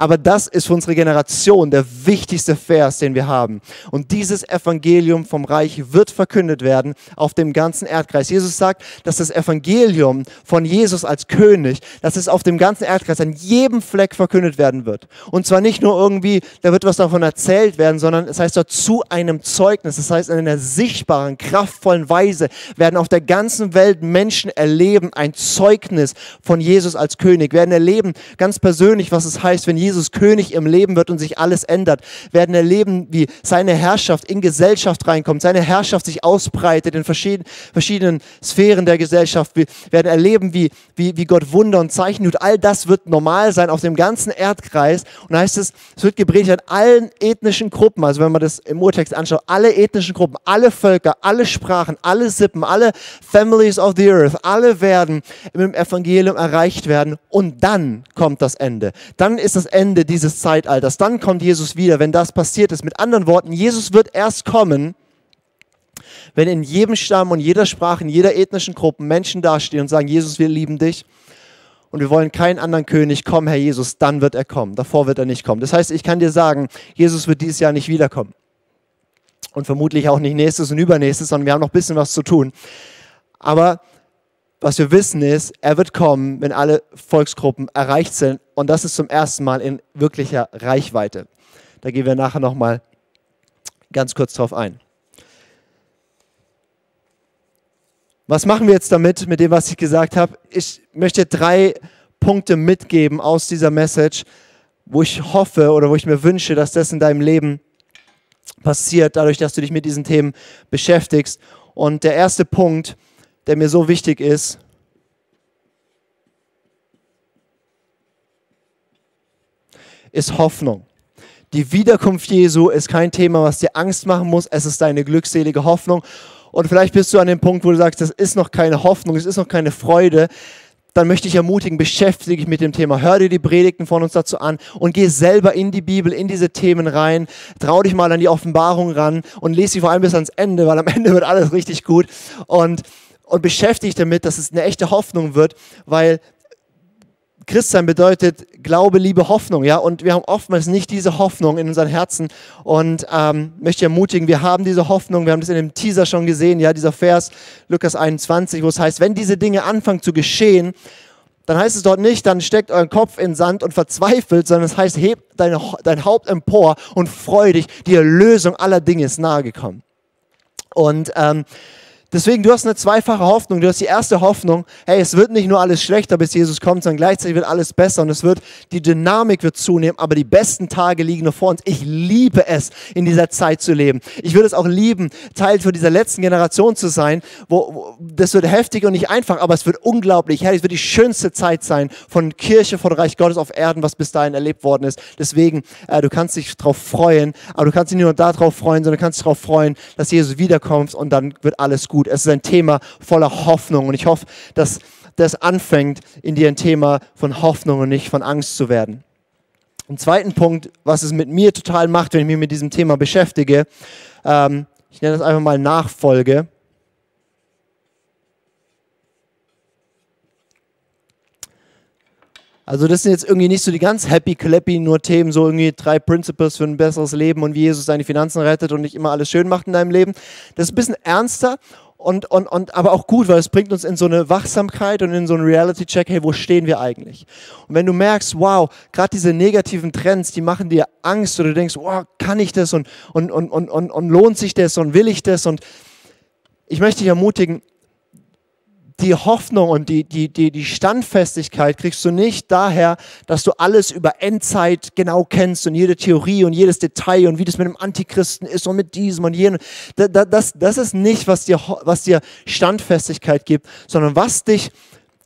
Aber das ist für unsere Generation der wichtigste Vers, den wir haben. Und dieses Evangelium vom Reich wird verkündet werden auf dem ganzen Erdkreis. Jesus sagt, dass das Evangelium von Jesus als König, dass es auf dem ganzen Erdkreis an jedem Fleck verkündet werden wird. Und zwar nicht nur irgendwie, da wird was davon erzählt werden, sondern es heißt dort zu einem Zeugnis. Das heißt, in einer sichtbaren, kraftvollen Weise werden auf der ganzen Welt Menschen erleben ein Zeugnis von Jesus als König, werden erleben ganz persönlich, was es heißt, wenn Jesus Jesus König im Leben wird und sich alles ändert, werden erleben, wie seine Herrschaft in Gesellschaft reinkommt, seine Herrschaft sich ausbreitet in verschiedenen, verschiedenen Sphären der Gesellschaft. Wir werden erleben, wie, wie, wie Gott Wunder und Zeichen tut. All das wird normal sein auf dem ganzen Erdkreis. Und da heißt es, es wird gepredigt an allen ethnischen Gruppen. Also wenn man das im Urtext anschaut, alle ethnischen Gruppen, alle Völker, alle Sprachen, alle Sippen, alle Families of the Earth, alle werden im Evangelium erreicht werden. Und dann kommt das Ende. Dann ist das Ende Ende dieses Zeitalters. Dann kommt Jesus wieder, wenn das passiert ist. Mit anderen Worten, Jesus wird erst kommen, wenn in jedem Stamm und jeder Sprache, in jeder ethnischen Gruppe Menschen dastehen und sagen, Jesus, wir lieben dich und wir wollen keinen anderen König. Komm, Herr Jesus, dann wird er kommen. Davor wird er nicht kommen. Das heißt, ich kann dir sagen, Jesus wird dieses Jahr nicht wiederkommen. Und vermutlich auch nicht nächstes und übernächstes, sondern wir haben noch ein bisschen was zu tun. Aber was wir wissen ist, er wird kommen, wenn alle Volksgruppen erreicht sind. Und das ist zum ersten Mal in wirklicher Reichweite. Da gehen wir nachher nochmal ganz kurz drauf ein. Was machen wir jetzt damit, mit dem, was ich gesagt habe? Ich möchte drei Punkte mitgeben aus dieser Message, wo ich hoffe oder wo ich mir wünsche, dass das in deinem Leben passiert, dadurch, dass du dich mit diesen Themen beschäftigst. Und der erste Punkt ist, der mir so wichtig ist. ist Hoffnung. Die Wiederkunft Jesu ist kein Thema, was dir Angst machen muss. Es ist deine glückselige Hoffnung. Und vielleicht bist du an dem Punkt, wo du sagst, das ist noch keine Hoffnung, es ist noch keine Freude. Dann möchte ich ermutigen, beschäftige dich mit dem Thema. Hör dir die Predigten von uns dazu an und geh selber in die Bibel, in diese Themen rein. Trau dich mal an die Offenbarung ran und lese sie vor allem bis ans Ende, weil am Ende wird alles richtig gut. Und und beschäftigt damit, dass es eine echte Hoffnung wird, weil Christsein bedeutet Glaube, Liebe, Hoffnung, ja, und wir haben oftmals nicht diese Hoffnung in unseren Herzen und ähm, möchte ermutigen, wir haben diese Hoffnung, wir haben das in dem Teaser schon gesehen, ja, dieser Vers, Lukas 21, wo es heißt, wenn diese Dinge anfangen zu geschehen, dann heißt es dort nicht, dann steckt euren Kopf in Sand und verzweifelt, sondern es heißt, hebt dein, dein Haupt empor und freu dich, die Erlösung aller Dinge ist nahegekommen. Und ähm, Deswegen, du hast eine zweifache Hoffnung. Du hast die erste Hoffnung, hey, es wird nicht nur alles schlechter, bis Jesus kommt, sondern gleichzeitig wird alles besser und es wird, die Dynamik wird zunehmen, aber die besten Tage liegen noch vor uns. Ich liebe es, in dieser Zeit zu leben. Ich würde es auch lieben, Teil von dieser letzten Generation zu sein, wo, wo das wird heftig und nicht einfach, aber es wird unglaublich. Herr, es wird die schönste Zeit sein von Kirche, von Reich Gottes auf Erden, was bis dahin erlebt worden ist. Deswegen, äh, du kannst dich darauf freuen, aber du kannst dich nicht nur darauf freuen, sondern du kannst dich darauf freuen, dass Jesus wiederkommt und dann wird alles gut gut. Es ist ein Thema voller Hoffnung und ich hoffe, dass das anfängt, in dir ein Thema von Hoffnung und nicht von Angst zu werden. Ein zweiten Punkt, was es mit mir total macht, wenn ich mich mit diesem Thema beschäftige, ähm, ich nenne das einfach mal Nachfolge. Also das sind jetzt irgendwie nicht so die ganz happy clappy nur Themen, so irgendwie drei Principles für ein besseres Leben und wie Jesus seine Finanzen rettet und nicht immer alles schön macht in deinem Leben. Das ist ein bisschen ernster und, und, und aber auch gut, weil es bringt uns in so eine Wachsamkeit und in so einen Reality-Check, hey, wo stehen wir eigentlich? Und wenn du merkst, wow, gerade diese negativen Trends, die machen dir Angst oder du denkst, wow, kann ich das und, und, und, und, und, und lohnt sich das und will ich das und ich möchte dich ermutigen, die Hoffnung und die, die, die, die Standfestigkeit kriegst du nicht daher, dass du alles über Endzeit genau kennst und jede Theorie und jedes Detail und wie das mit dem Antichristen ist und mit diesem und jenem. Das, das, das ist nicht, was dir, was dir Standfestigkeit gibt, sondern was dich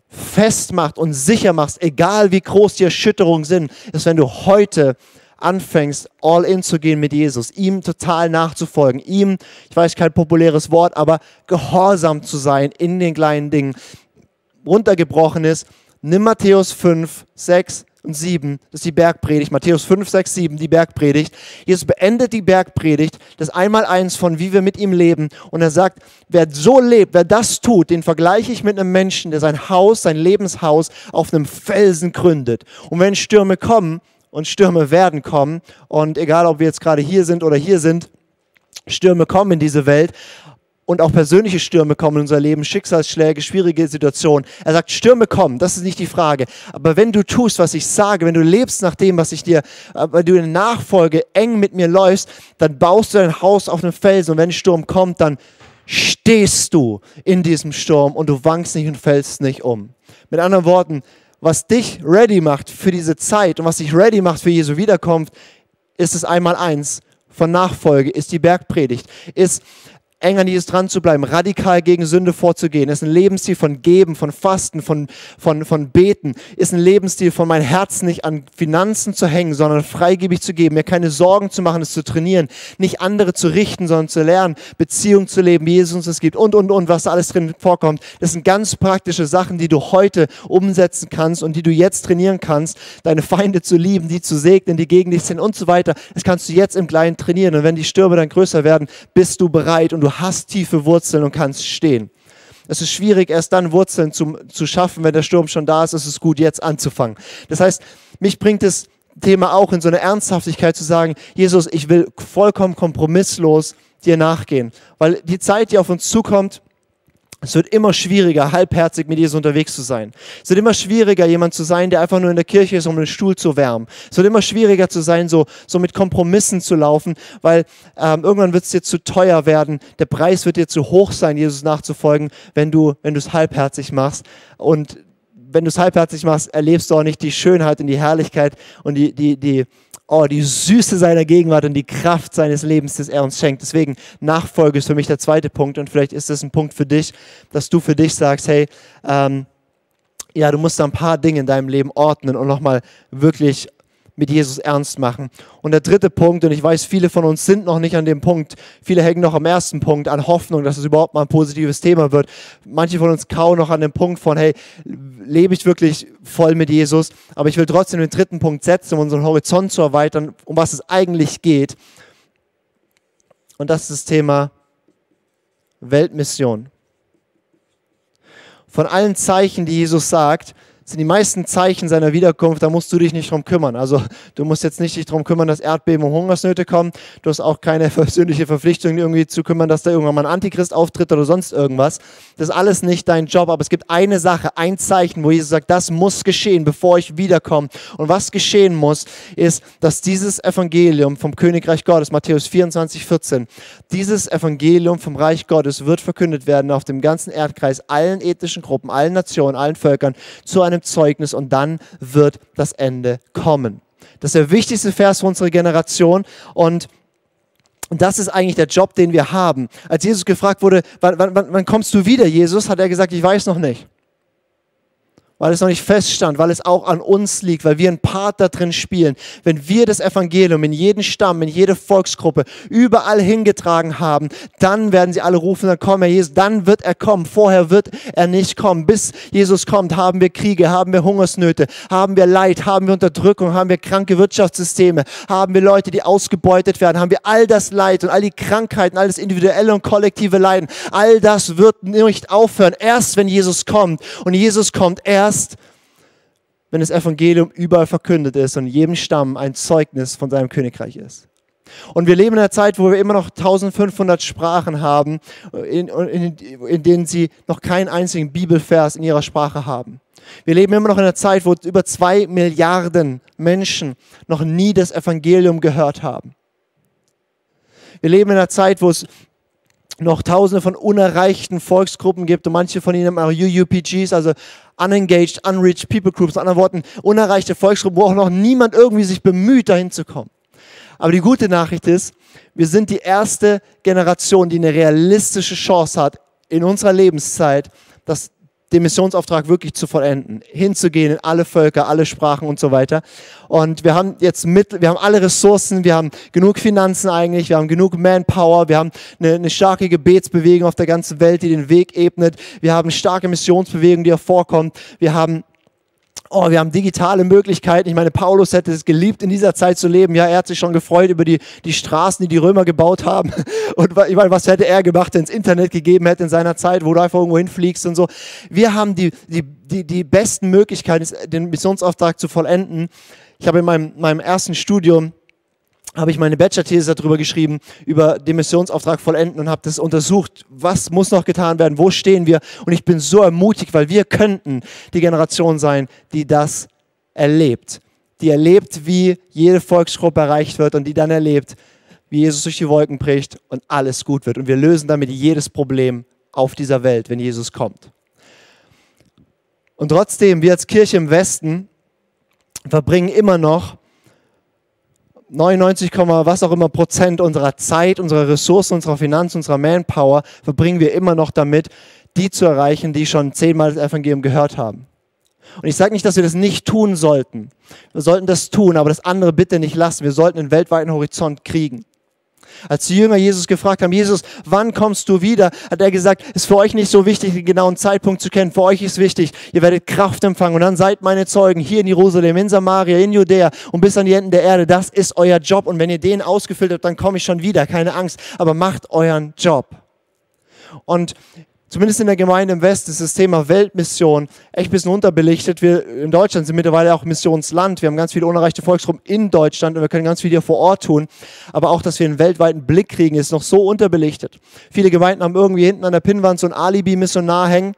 festmacht und sicher macht, egal wie groß die Erschütterungen sind, ist, wenn du heute anfängst, all in zu gehen mit Jesus, ihm total nachzufolgen, ihm, ich weiß kein populäres Wort, aber gehorsam zu sein in den kleinen Dingen. Runtergebrochen ist, nimm Matthäus 5, 6, und 7, das ist die Bergpredigt, Matthäus 5, 6, 7, die Bergpredigt. Jesus beendet die Bergpredigt, das Einmaleins von wie wir mit ihm leben. Und er sagt, wer so lebt, wer das tut, den vergleiche ich mit einem Menschen, der sein Haus, sein Lebenshaus auf einem Felsen gründet. Und wenn Stürme kommen, und Stürme werden kommen, und egal ob wir jetzt gerade hier sind oder hier sind, Stürme kommen in diese Welt, und auch persönliche Stürme kommen in unser Leben, Schicksalsschläge, schwierige Situationen. Er sagt, Stürme kommen, das ist nicht die Frage. Aber wenn du tust, was ich sage, wenn du lebst nach dem, was ich dir, äh, weil du in Nachfolge eng mit mir läufst, dann baust du dein Haus auf einem Felsen und wenn ein Sturm kommt, dann stehst du in diesem Sturm und du wankst nicht und fällst nicht um. Mit anderen Worten, was dich ready macht für diese Zeit und was dich ready macht für Jesu Wiederkunft, ist es einmal eins. Von Nachfolge, ist die Bergpredigt, ist eng an Jesus dran zu bleiben, radikal gegen Sünde vorzugehen, ist ein Lebensstil von Geben, von Fasten, von, von, von Beten, ist ein Lebensstil von mein Herz nicht an Finanzen zu hängen, sondern freigebig zu geben, mir keine Sorgen zu machen, es zu trainieren, nicht andere zu richten, sondern zu lernen, Beziehung zu leben, wie Jesus uns es gibt und, und, und, was da alles drin vorkommt. Das sind ganz praktische Sachen, die du heute umsetzen kannst und die du jetzt trainieren kannst, deine Feinde zu lieben, die zu segnen, die gegen dich sind und so weiter. Das kannst du jetzt im Kleinen trainieren und wenn die Stürme dann größer werden, bist du bereit und du hast tiefe Wurzeln und kannst stehen. Es ist schwierig, erst dann Wurzeln zu, zu schaffen, wenn der Sturm schon da ist. Es ist gut, jetzt anzufangen. Das heißt, mich bringt das Thema auch in so eine Ernsthaftigkeit zu sagen, Jesus, ich will vollkommen kompromisslos dir nachgehen. Weil die Zeit, die auf uns zukommt, es wird immer schwieriger, halbherzig mit Jesus unterwegs zu sein. Es wird immer schwieriger, jemand zu sein, der einfach nur in der Kirche ist, um den Stuhl zu wärmen. Es wird immer schwieriger zu sein, so, so mit Kompromissen zu laufen, weil ähm, irgendwann wird es dir zu teuer werden. Der Preis wird dir zu hoch sein, Jesus nachzufolgen, wenn du wenn es halbherzig machst. Und wenn du es halbherzig machst, erlebst du auch nicht die Schönheit und die Herrlichkeit und die, die, die, oh, die Süße seiner Gegenwart und die Kraft seines Lebens, das er uns schenkt. Deswegen Nachfolge ist für mich der zweite Punkt und vielleicht ist das ein Punkt für dich, dass du für dich sagst, hey, ähm, ja, du musst da ein paar Dinge in deinem Leben ordnen und nochmal wirklich mit Jesus ernst machen. Und der dritte Punkt, und ich weiß, viele von uns sind noch nicht an dem Punkt, viele hängen noch am ersten Punkt an Hoffnung, dass es überhaupt mal ein positives Thema wird. Manche von uns kauen noch an dem Punkt von, hey, lebe ich wirklich voll mit Jesus? Aber ich will trotzdem den dritten Punkt setzen, um unseren Horizont zu erweitern, um was es eigentlich geht. Und das ist das Thema Weltmission. Von allen Zeichen, die Jesus sagt, sind die meisten Zeichen seiner Wiederkunft, da musst du dich nicht drum kümmern. Also du musst jetzt nicht dich drum kümmern, dass Erdbeben und Hungersnöte kommen. Du hast auch keine persönliche Verpflichtung, irgendwie zu kümmern, dass da irgendwann mal ein Antichrist auftritt oder sonst irgendwas. Das ist alles nicht dein Job, aber es gibt eine Sache, ein Zeichen, wo Jesus sagt, das muss geschehen, bevor ich wiederkomme. Und was geschehen muss, ist, dass dieses Evangelium vom Königreich Gottes, Matthäus 24, 14, dieses Evangelium vom Reich Gottes wird verkündet werden auf dem ganzen Erdkreis, allen ethnischen Gruppen, allen Nationen, allen Völkern, zu einem einem Zeugnis und dann wird das Ende kommen. Das ist der wichtigste Vers für unsere Generation und das ist eigentlich der Job, den wir haben. Als Jesus gefragt wurde, wann, wann, wann kommst du wieder, Jesus, hat er gesagt, ich weiß noch nicht weil es noch nicht feststand, weil es auch an uns liegt, weil wir einen Part da drin spielen. Wenn wir das Evangelium in jeden Stamm, in jede Volksgruppe, überall hingetragen haben, dann werden sie alle rufen, dann komm Herr Jesus, dann wird er kommen. Vorher wird er nicht kommen. Bis Jesus kommt, haben wir Kriege, haben wir Hungersnöte, haben wir Leid, haben wir Unterdrückung, haben wir kranke Wirtschaftssysteme, haben wir Leute, die ausgebeutet werden, haben wir all das Leid und all die Krankheiten, all das individuelle und kollektive Leiden. All das wird nicht aufhören, erst wenn Jesus kommt. Und Jesus kommt erst erst, wenn das Evangelium überall verkündet ist und jedem Stamm ein Zeugnis von seinem Königreich ist. Und wir leben in einer Zeit, wo wir immer noch 1500 Sprachen haben, in, in, in, denen sie noch keinen einzigen Bibelvers in ihrer Sprache haben. Wir leben immer noch in einer Zeit, wo über zwei Milliarden Menschen noch nie das Evangelium gehört haben. Wir leben in einer Zeit, wo es noch tausende von unerreichten Volksgruppen gibt und manche von ihnen auch UUPGs, also Unengaged, Unreached People Groups, in anderen Worten, unerreichte Volksgruppen, wo auch noch niemand irgendwie sich bemüht, dahin zu kommen. Aber die gute Nachricht ist, wir sind die erste Generation, die eine realistische Chance hat, in unserer Lebenszeit, dass den Missionsauftrag wirklich zu vollenden, hinzugehen in alle Völker, alle Sprachen und so weiter. Und wir haben jetzt mit, wir haben alle Ressourcen, wir haben genug Finanzen eigentlich, wir haben genug Manpower, wir haben eine, eine starke Gebetsbewegung auf der ganzen Welt, die den Weg ebnet, wir haben starke Missionsbewegung, die hervorkommt, wir haben oh, wir haben digitale Möglichkeiten. Ich meine, Paulus hätte es geliebt, in dieser Zeit zu leben. Ja, er hat sich schon gefreut über die, die Straßen, die die Römer gebaut haben. Und ich meine, was hätte er gemacht, wenn es Internet gegeben hätte in seiner Zeit, wo du einfach irgendwo hinfliegst und so. Wir haben die, die, die, die besten Möglichkeiten, den Missionsauftrag zu vollenden. Ich habe in meinem, meinem ersten Studium habe ich meine Bachelor-These darüber geschrieben, über den Missionsauftrag vollenden und habe das untersucht, was muss noch getan werden, wo stehen wir. Und ich bin so ermutigt, weil wir könnten die Generation sein, die das erlebt. Die erlebt, wie jede Volksgruppe erreicht wird und die dann erlebt, wie Jesus durch die Wolken bricht und alles gut wird. Und wir lösen damit jedes Problem auf dieser Welt, wenn Jesus kommt. Und trotzdem, wir als Kirche im Westen verbringen immer noch 99, was auch immer Prozent unserer Zeit, unserer Ressourcen, unserer Finanzen, unserer Manpower verbringen wir immer noch damit, die zu erreichen, die schon zehnmal das Evangelium gehört haben. Und ich sage nicht, dass wir das nicht tun sollten. Wir sollten das tun, aber das andere bitte nicht lassen. Wir sollten einen weltweiten Horizont kriegen. Als die Jünger Jesus gefragt haben, Jesus, wann kommst du wieder, hat er gesagt, ist für euch nicht so wichtig, den genauen Zeitpunkt zu kennen. Für euch ist wichtig, ihr werdet Kraft empfangen und dann seid meine Zeugen hier in Jerusalem, in Samaria, in Judäa und bis an die Enden der Erde. Das ist euer Job und wenn ihr den ausgefüllt habt, dann komme ich schon wieder, keine Angst, aber macht euren Job. Und zumindest in der Gemeinde im Westen ist das Thema Weltmission echt ein bisschen unterbelichtet. Wir in Deutschland sind mittlerweile auch Missionsland. Wir haben ganz viele unerreichte Volksgruppen in Deutschland und wir können ganz viel hier vor Ort tun. Aber auch, dass wir einen weltweiten Blick kriegen, ist noch so unterbelichtet. Viele Gemeinden haben irgendwie hinten an der Pinnwand so ein Alibi-Missionar hängen.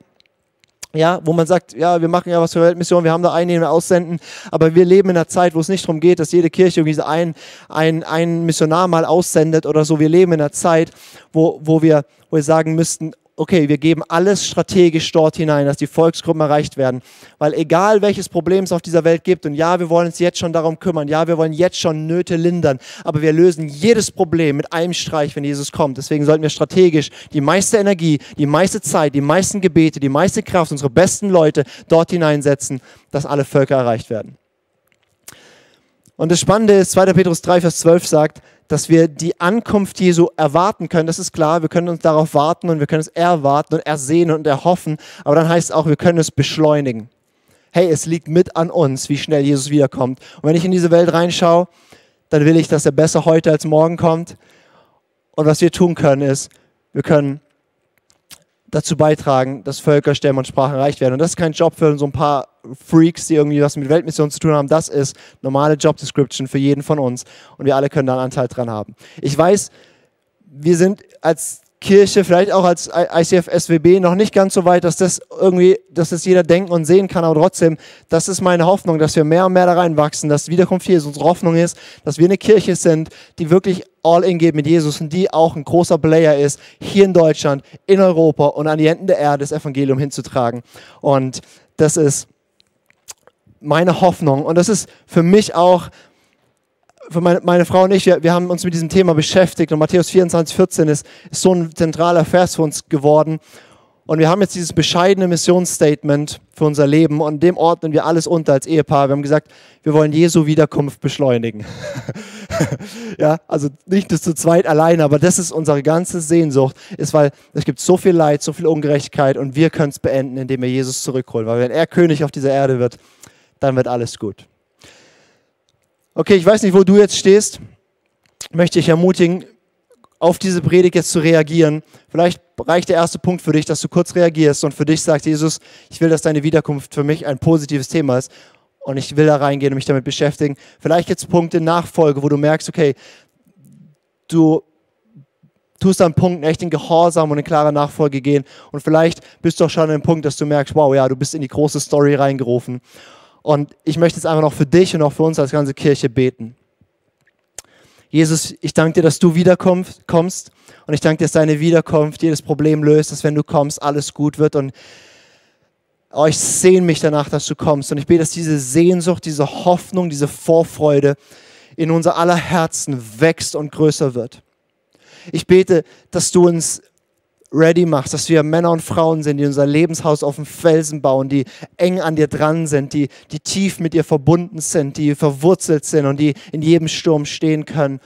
Ja, wo man sagt, ja, wir machen ja was für Weltmission, wir haben da einen, den wir aussenden, aber wir leben in einer Zeit, wo es nicht darum geht, dass jede Kirche irgendwie einen, einen, einen Missionar mal aussendet oder so. Wir leben in einer Zeit, wo, wo, wir, wo wir sagen müssten, okay, wir geben alles strategisch dort hinein, dass die Volksgruppen erreicht werden. Weil egal welches Problem es auf dieser Welt gibt, und ja, wir wollen uns jetzt schon darum kümmern, ja, wir wollen jetzt schon Nöte lindern, aber wir lösen jedes Problem mit einem Streich, wenn Jesus kommt. Deswegen sollten wir strategisch die meiste Energie, die meiste Zeit, die meisten Gebete, die meiste Kraft, unsere besten Leute dort hineinsetzen, dass alle Völker erreicht werden. Und das Spannende ist, 2. Petrus 3, Vers 12 sagt, dass wir die Ankunft Jesu erwarten können. Das ist klar, wir können uns darauf warten und wir können es erwarten und ersehen und erhoffen. Aber dann heißt es auch, wir können es beschleunigen. Hey, es liegt mit an uns, wie schnell Jesus wiederkommt. Und wenn ich in diese Welt reinschaue, dann will ich, dass er besser heute als morgen kommt. Und was wir tun können, ist, wir können dazu beitragen, dass Völker, Stämme und Sprachen erreicht werden. Und das ist kein Job für so ein paar Freaks, die irgendwie was mit Weltmission zu tun haben. Das ist normale Job Description für jeden von uns. Und wir alle können da einen Anteil dran haben. Ich weiß, wir sind als Kirche, vielleicht auch als ICF SWB noch nicht ganz so weit, dass das irgendwie, dass das jeder denken und sehen kann, aber trotzdem, das ist meine Hoffnung, dass wir mehr und mehr da reinwachsen, dass Wiederkunft hier ist. Unsere Hoffnung ist, dass wir eine Kirche sind, die wirklich all in geht mit Jesus und die auch ein großer Player ist, hier in Deutschland, in Europa und an die Enden der Erde das Evangelium hinzutragen. Und das ist meine Hoffnung und das ist für mich auch für meine, meine, Frau und ich, wir, wir, haben uns mit diesem Thema beschäftigt und Matthäus 24, 14 ist, ist so ein zentraler Vers für uns geworden. Und wir haben jetzt dieses bescheidene Missionsstatement für unser Leben und dem ordnen wir alles unter als Ehepaar. Wir haben gesagt, wir wollen Jesu Wiederkunft beschleunigen. ja, also nicht das zu zweit alleine, aber das ist unsere ganze Sehnsucht, ist, weil es gibt so viel Leid, so viel Ungerechtigkeit und wir können es beenden, indem wir Jesus zurückholen. Weil wenn er König auf dieser Erde wird, dann wird alles gut. Okay, ich weiß nicht, wo du jetzt stehst. Möchte ich ermutigen, auf diese Predigt jetzt zu reagieren. Vielleicht reicht der erste Punkt für dich, dass du kurz reagierst und für dich sagst, Jesus, ich will, dass deine Wiederkunft für mich ein positives Thema ist und ich will da reingehen und mich damit beschäftigen. Vielleicht jetzt Punkte Nachfolge, wo du merkst, okay, du tust an Punkten echt in Gehorsam und in klare Nachfolge gehen und vielleicht bist du auch schon an dem Punkt, dass du merkst, wow, ja, du bist in die große Story reingerufen und ich möchte jetzt einfach noch für dich und auch für uns als ganze Kirche beten. Jesus, ich danke dir, dass du wiederkommst und ich danke dir, dass deine Wiederkunft jedes Problem löst, dass wenn du kommst, alles gut wird und oh, ich sehne mich danach, dass du kommst und ich bete, dass diese Sehnsucht, diese Hoffnung, diese Vorfreude in unser aller Herzen wächst und größer wird. Ich bete, dass du uns ready machst, dass wir Männer und Frauen sind, die unser Lebenshaus auf dem Felsen bauen, die eng an dir dran sind, die, die tief mit dir verbunden sind, die verwurzelt sind und die in jedem Sturm stehen können.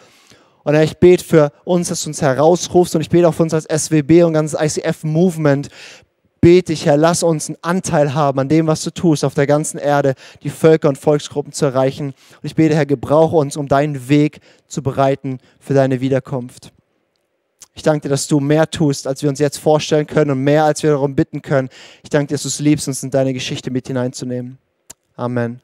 Und Herr, ich bete für uns, dass du uns herausrufst und ich bete auch für uns als SWB und ganzes ICF-Movement. Bete ich, Herr, lass uns einen Anteil haben an dem, was du tust, auf der ganzen Erde, die Völker und Volksgruppen zu erreichen. Und ich bete, Herr, gebrauche uns, um deinen Weg zu bereiten für deine Wiederkunft. Ich danke dir, dass du mehr tust, als wir uns jetzt vorstellen können und mehr, als wir darum bitten können. Ich danke dir, dass du es liebst, uns in deine Geschichte mit hineinzunehmen. Amen.